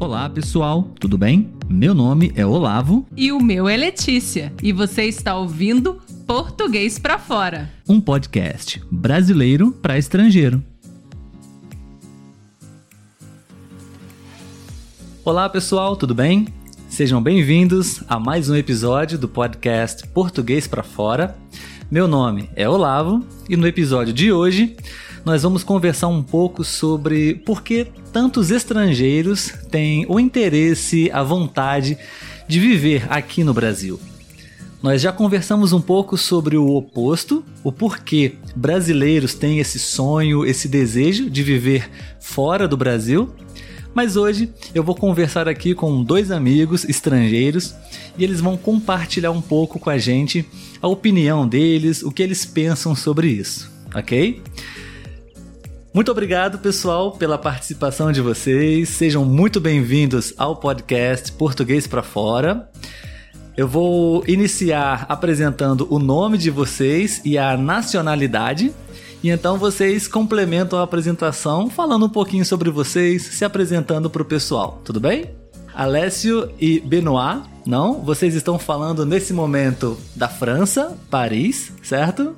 Olá, pessoal, tudo bem? Meu nome é Olavo. E o meu é Letícia. E você está ouvindo Português para Fora um podcast brasileiro para estrangeiro. Olá, pessoal, tudo bem? Sejam bem-vindos a mais um episódio do podcast Português para Fora. Meu nome é Olavo e no episódio de hoje nós vamos conversar um pouco sobre por que tantos estrangeiros têm o interesse, a vontade de viver aqui no Brasil. Nós já conversamos um pouco sobre o oposto, o porquê brasileiros têm esse sonho, esse desejo de viver fora do Brasil. Mas hoje eu vou conversar aqui com dois amigos estrangeiros e eles vão compartilhar um pouco com a gente a opinião deles, o que eles pensam sobre isso, ok? Muito obrigado, pessoal, pela participação de vocês. Sejam muito bem-vindos ao podcast Português para Fora. Eu vou iniciar apresentando o nome de vocês e a nacionalidade. E então vocês complementam a apresentação falando um pouquinho sobre vocês, se apresentando para o pessoal, tudo bem? Alessio e Benoit, não? Vocês estão falando nesse momento da França, Paris, certo?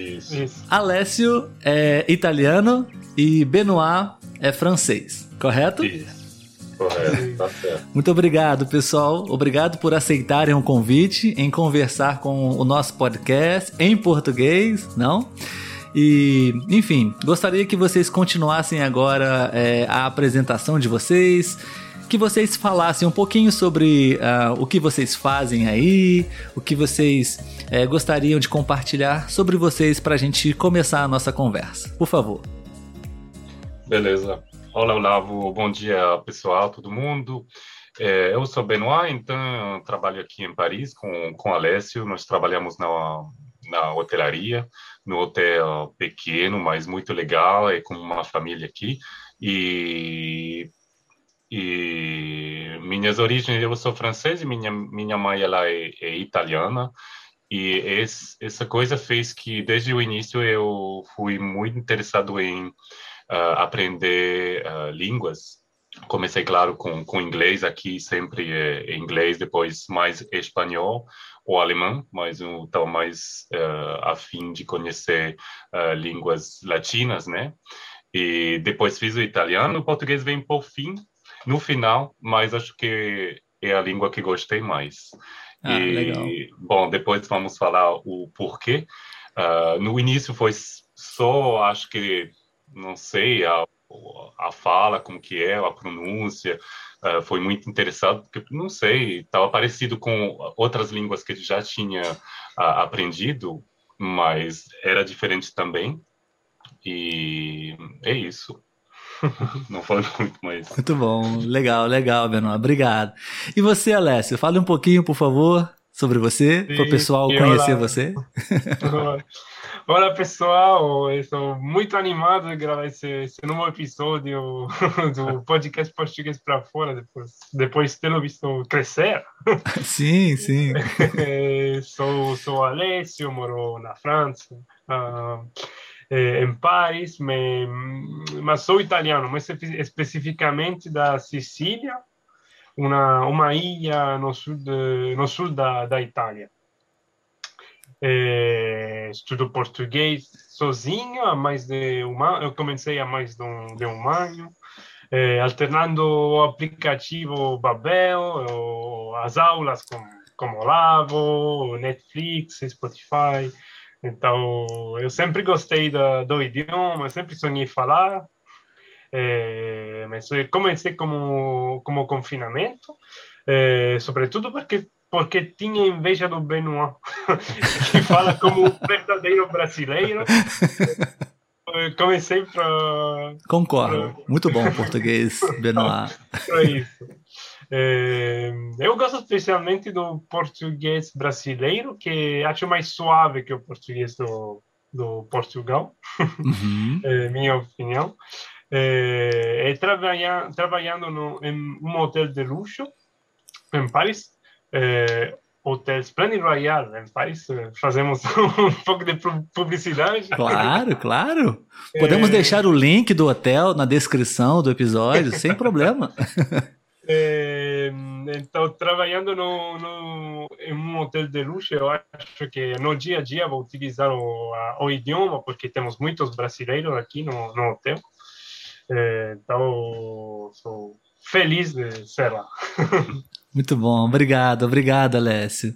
Isso. Isso. Alessio é italiano e Benoit é francês, correto? Isso. Correto, tá certo. Muito obrigado, pessoal. Obrigado por aceitarem o convite em conversar com o nosso podcast em português, não? E, enfim, gostaria que vocês continuassem agora é, a apresentação de vocês que vocês falassem um pouquinho sobre uh, o que vocês fazem aí, o que vocês uh, gostariam de compartilhar sobre vocês para a gente começar a nossa conversa. Por favor. Beleza. Olá, Olavo. Bom dia, pessoal, todo mundo. É, eu sou Benoit, então trabalho aqui em Paris com, com Alessio. Nós trabalhamos na, na hotelaria, no hotel pequeno, mas muito legal, é como uma família aqui. E e minhas origens eu sou francês e minha minha mãe ela é, é italiana. E esse, essa coisa fez que desde o início eu fui muito interessado em uh, aprender uh, línguas. Comecei claro com com inglês. Aqui sempre é inglês depois mais espanhol ou alemão mas eu estava mais uh, afim de conhecer línguas latinas né? E depois fiz o italiano. O português vem por fim no final, mas acho que é a língua que gostei mais. Ah, e, legal. bom, depois vamos falar o porquê. Uh, no início foi só, acho que, não sei, a, a fala, como que é, a pronúncia, uh, foi muito interessado, porque, não sei, estava parecido com outras línguas que já tinha uh, aprendido, mas era diferente também. E é isso. Não falo muito mais. Muito bom, legal, legal, Benoit. Obrigado. E você, Alessio, fale um pouquinho, por favor, sobre você, para o pessoal conhecer olá. você. Olá, pessoal. Estou muito animado de gravar esse, esse novo episódio do podcast Português para Fora, depois, depois de tê-lo visto crescer. Sim, sim. sou, sou Alessio, moro na França. Uh, eh, em Paris, mas sou italiano, mas especificamente da Sicília, uma, uma ilha no sul, de, no sul da, da Itália. Eh, estudo português sozinho há mais de um ano, eu comecei há mais de um, de um ano, eh, alternando o aplicativo Babel, as aulas com, como Olavo, Netflix, Spotify, então, eu sempre gostei do, do idioma, sempre sonhei falar, é, mas comecei como, como confinamento, é, sobretudo porque porque tinha inveja do Benoit, que fala como um verdadeiro brasileiro. Comecei para. Concordo. Pra... Muito bom português, Benoit. Para isso. É, eu gosto especialmente do português brasileiro, que acho mais suave que o português do, do Portugal, uhum. é minha opinião. É, é trabalhar, trabalhando no, em um hotel de luxo em Paris. É, Hotel Splendid Royal, em Paris. Fazemos um pouco de publicidade. Claro, claro. Podemos deixar o link do hotel na descrição do episódio, sem problema. É, então, trabalhando no, no, em um hotel de luxo, eu acho que no dia a dia vou utilizar o, a, o idioma, porque temos muitos brasileiros aqui no, no hotel. É, então, sou feliz de ser lá. Muito bom, obrigado, obrigado, Alessio.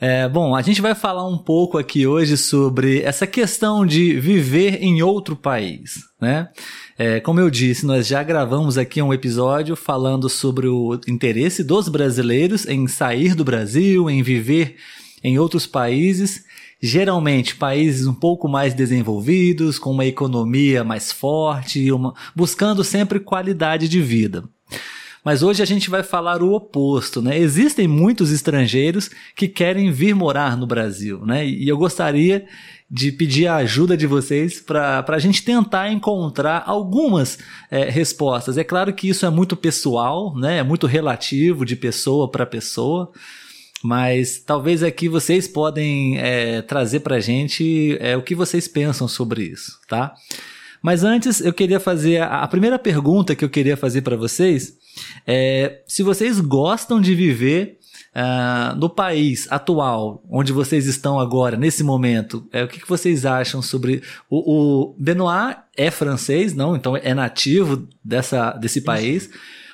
É, bom, a gente vai falar um pouco aqui hoje sobre essa questão de viver em outro país, né? É, como eu disse, nós já gravamos aqui um episódio falando sobre o interesse dos brasileiros em sair do Brasil, em viver em outros países, geralmente países um pouco mais desenvolvidos, com uma economia mais forte, uma, buscando sempre qualidade de vida. Mas hoje a gente vai falar o oposto, né? Existem muitos estrangeiros que querem vir morar no Brasil, né? E eu gostaria de pedir a ajuda de vocês para a gente tentar encontrar algumas é, respostas. É claro que isso é muito pessoal, né? É muito relativo de pessoa para pessoa. Mas talvez aqui vocês podem é, trazer para a gente é, o que vocês pensam sobre isso, tá? Mas antes eu queria fazer a, a primeira pergunta que eu queria fazer para vocês é se vocês gostam de viver uh, no país atual, onde vocês estão agora, nesse momento. É, o que, que vocês acham sobre. O, o Benoit é francês, não? Então é nativo dessa, desse país.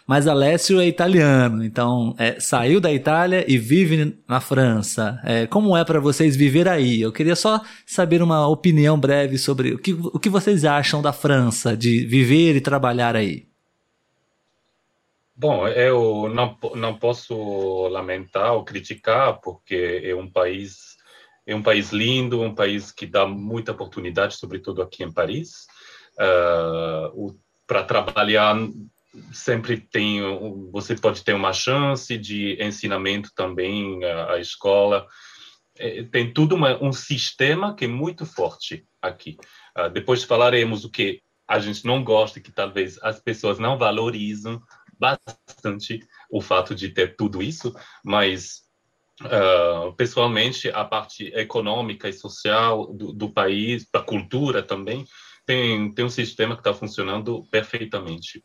Mas Alessio é italiano, então é, saiu da Itália e vive na França. É, como é para vocês viver aí? Eu queria só saber uma opinião breve sobre o que, o que vocês acham da França, de viver e trabalhar aí. Bom, eu não, não posso lamentar ou criticar, porque é um país é um país lindo, um país que dá muita oportunidade, sobretudo aqui em Paris. Uh, para trabalhar sempre tem você pode ter uma chance de ensinamento também a, escola é, tem tudo uma, um sistema que é muito forte aqui uh, depois falaremos o que a gente não gosta que talvez as pessoas não valorizam bastante o fato de ter tudo isso mas uh, pessoalmente a parte econômica e social do, do país da cultura também tem, tem um sistema que está funcionando perfeitamente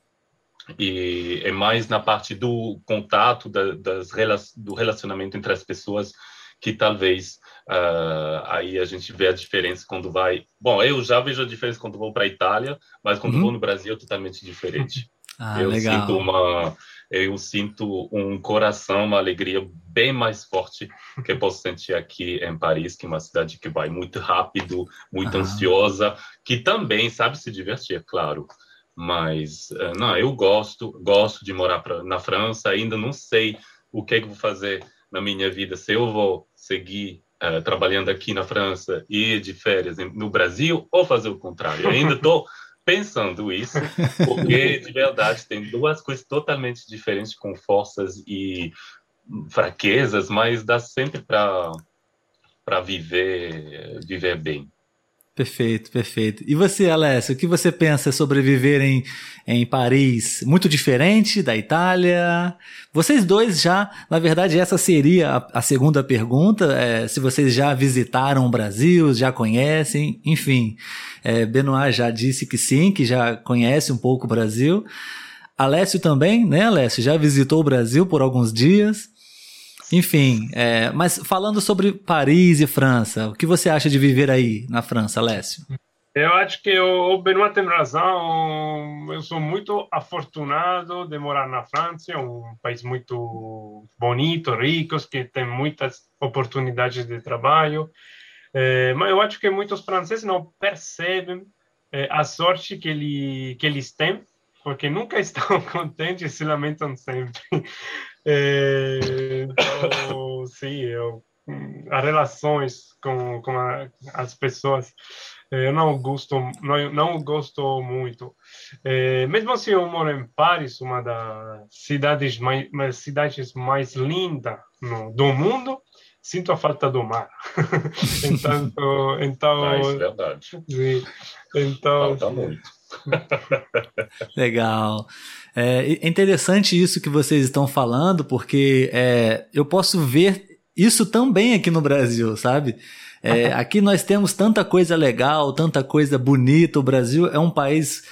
e é mais na parte do contato, da, das, do relacionamento entre as pessoas que talvez uh, aí a gente vê a diferença quando vai. Bom, eu já vejo a diferença quando vou para a Itália, mas quando uhum. vou no Brasil é totalmente diferente. Ah, eu legal. sinto uma, eu sinto um coração, uma alegria bem mais forte que eu posso sentir aqui em Paris, que é uma cidade que vai muito rápido, muito ah. ansiosa, que também sabe se divertir, é claro mas, eh, não, eu gosto, gosto de morar pra, na França, ainda não sei o que, é que vou fazer na minha vida, se eu vou seguir uh, trabalhando aqui na França e de férias no Brasil, ou fazer o contrário. Eu ainda estou pensando isso, porque, de verdade, tem duas coisas totalmente diferentes, com forças e fraquezas, mas dá sempre para viver, viver bem. Perfeito, perfeito. E você, Alessio, o que você pensa sobre viver em, em Paris? Muito diferente da Itália? Vocês dois já, na verdade, essa seria a, a segunda pergunta, é, se vocês já visitaram o Brasil, já conhecem, enfim. É, Benoit já disse que sim, que já conhece um pouco o Brasil. Alessio também, né, Alessio? Já visitou o Brasil por alguns dias. Enfim, é, mas falando sobre Paris e França, o que você acha de viver aí na França, Alessio? Eu acho que o Benoit tem razão. Eu sou muito afortunado de morar na França, é um país muito bonito, rico, que tem muitas oportunidades de trabalho. É, mas eu acho que muitos franceses não percebem é, a sorte que, ele, que eles têm, porque nunca estão contentes e se lamentam sempre. É, então, sim, eu, as relações com, com a, as pessoas eu não gosto não, não gosto muito. É, mesmo assim eu moro em Paris uma das cidades mais cidades mais lindas no, do mundo. Sinto a falta do mar. Então então ah, é verdade. sim, então falta muito Legal. É, é interessante isso que vocês estão falando, porque é, eu posso ver isso também aqui no Brasil, sabe? É, aqui nós temos tanta coisa legal, tanta coisa bonita. O Brasil é um país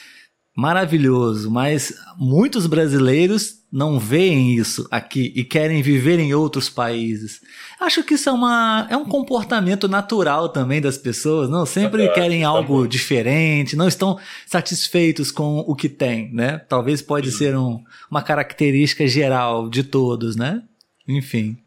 maravilhoso, mas muitos brasileiros não veem isso aqui e querem viver em outros países. Acho que isso é, uma, é um comportamento natural também das pessoas, não? Sempre querem algo diferente, não estão satisfeitos com o que têm, né? Talvez pode Sim. ser um, uma característica geral de todos, né? Enfim.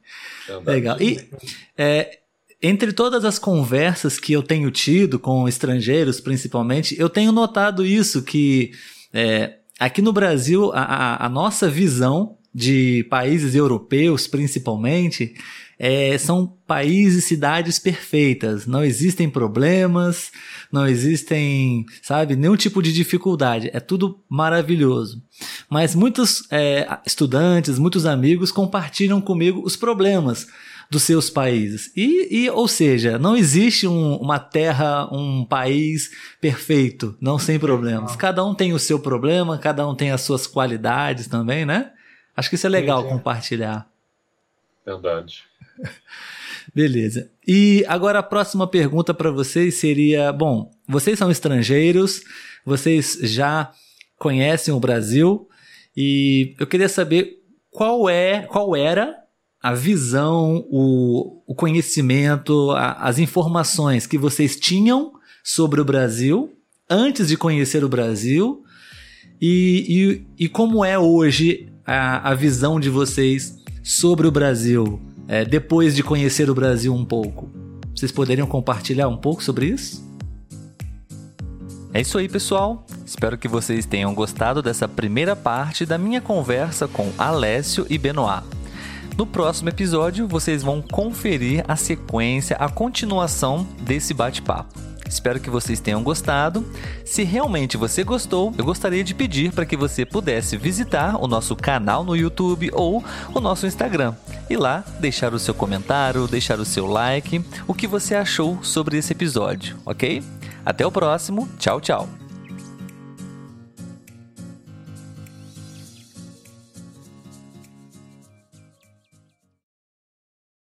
Legal. E é, entre todas as conversas que eu tenho tido com estrangeiros, principalmente, eu tenho notado isso que é, aqui no Brasil a, a, nossa visão de países europeus, principalmente, é, são países e cidades perfeitas. Não existem problemas, não existem, sabe, nenhum tipo de dificuldade. É tudo maravilhoso. Mas muitos é, estudantes, muitos amigos compartilham comigo os problemas dos seus países. E, e ou seja, não existe um, uma terra, um país perfeito, não sem problemas. Cada um tem o seu problema, cada um tem as suas qualidades também, né? Acho que isso é legal sim. compartilhar. Verdade. Beleza. E agora a próxima pergunta para vocês seria: bom, vocês são estrangeiros, vocês já conhecem o Brasil e eu queria saber qual é, qual era a visão, o, o conhecimento, a, as informações que vocês tinham sobre o Brasil antes de conhecer o Brasil e, e, e como é hoje a, a visão de vocês sobre o Brasil é, depois de conhecer o Brasil um pouco. Vocês poderiam compartilhar um pouco sobre isso? É isso aí, pessoal. Espero que vocês tenham gostado dessa primeira parte da minha conversa com Alessio e Benoit. No próximo episódio, vocês vão conferir a sequência, a continuação desse bate-papo. Espero que vocês tenham gostado. Se realmente você gostou, eu gostaria de pedir para que você pudesse visitar o nosso canal no YouTube ou o nosso Instagram e lá deixar o seu comentário, deixar o seu like, o que você achou sobre esse episódio, ok? Até o próximo, tchau, tchau!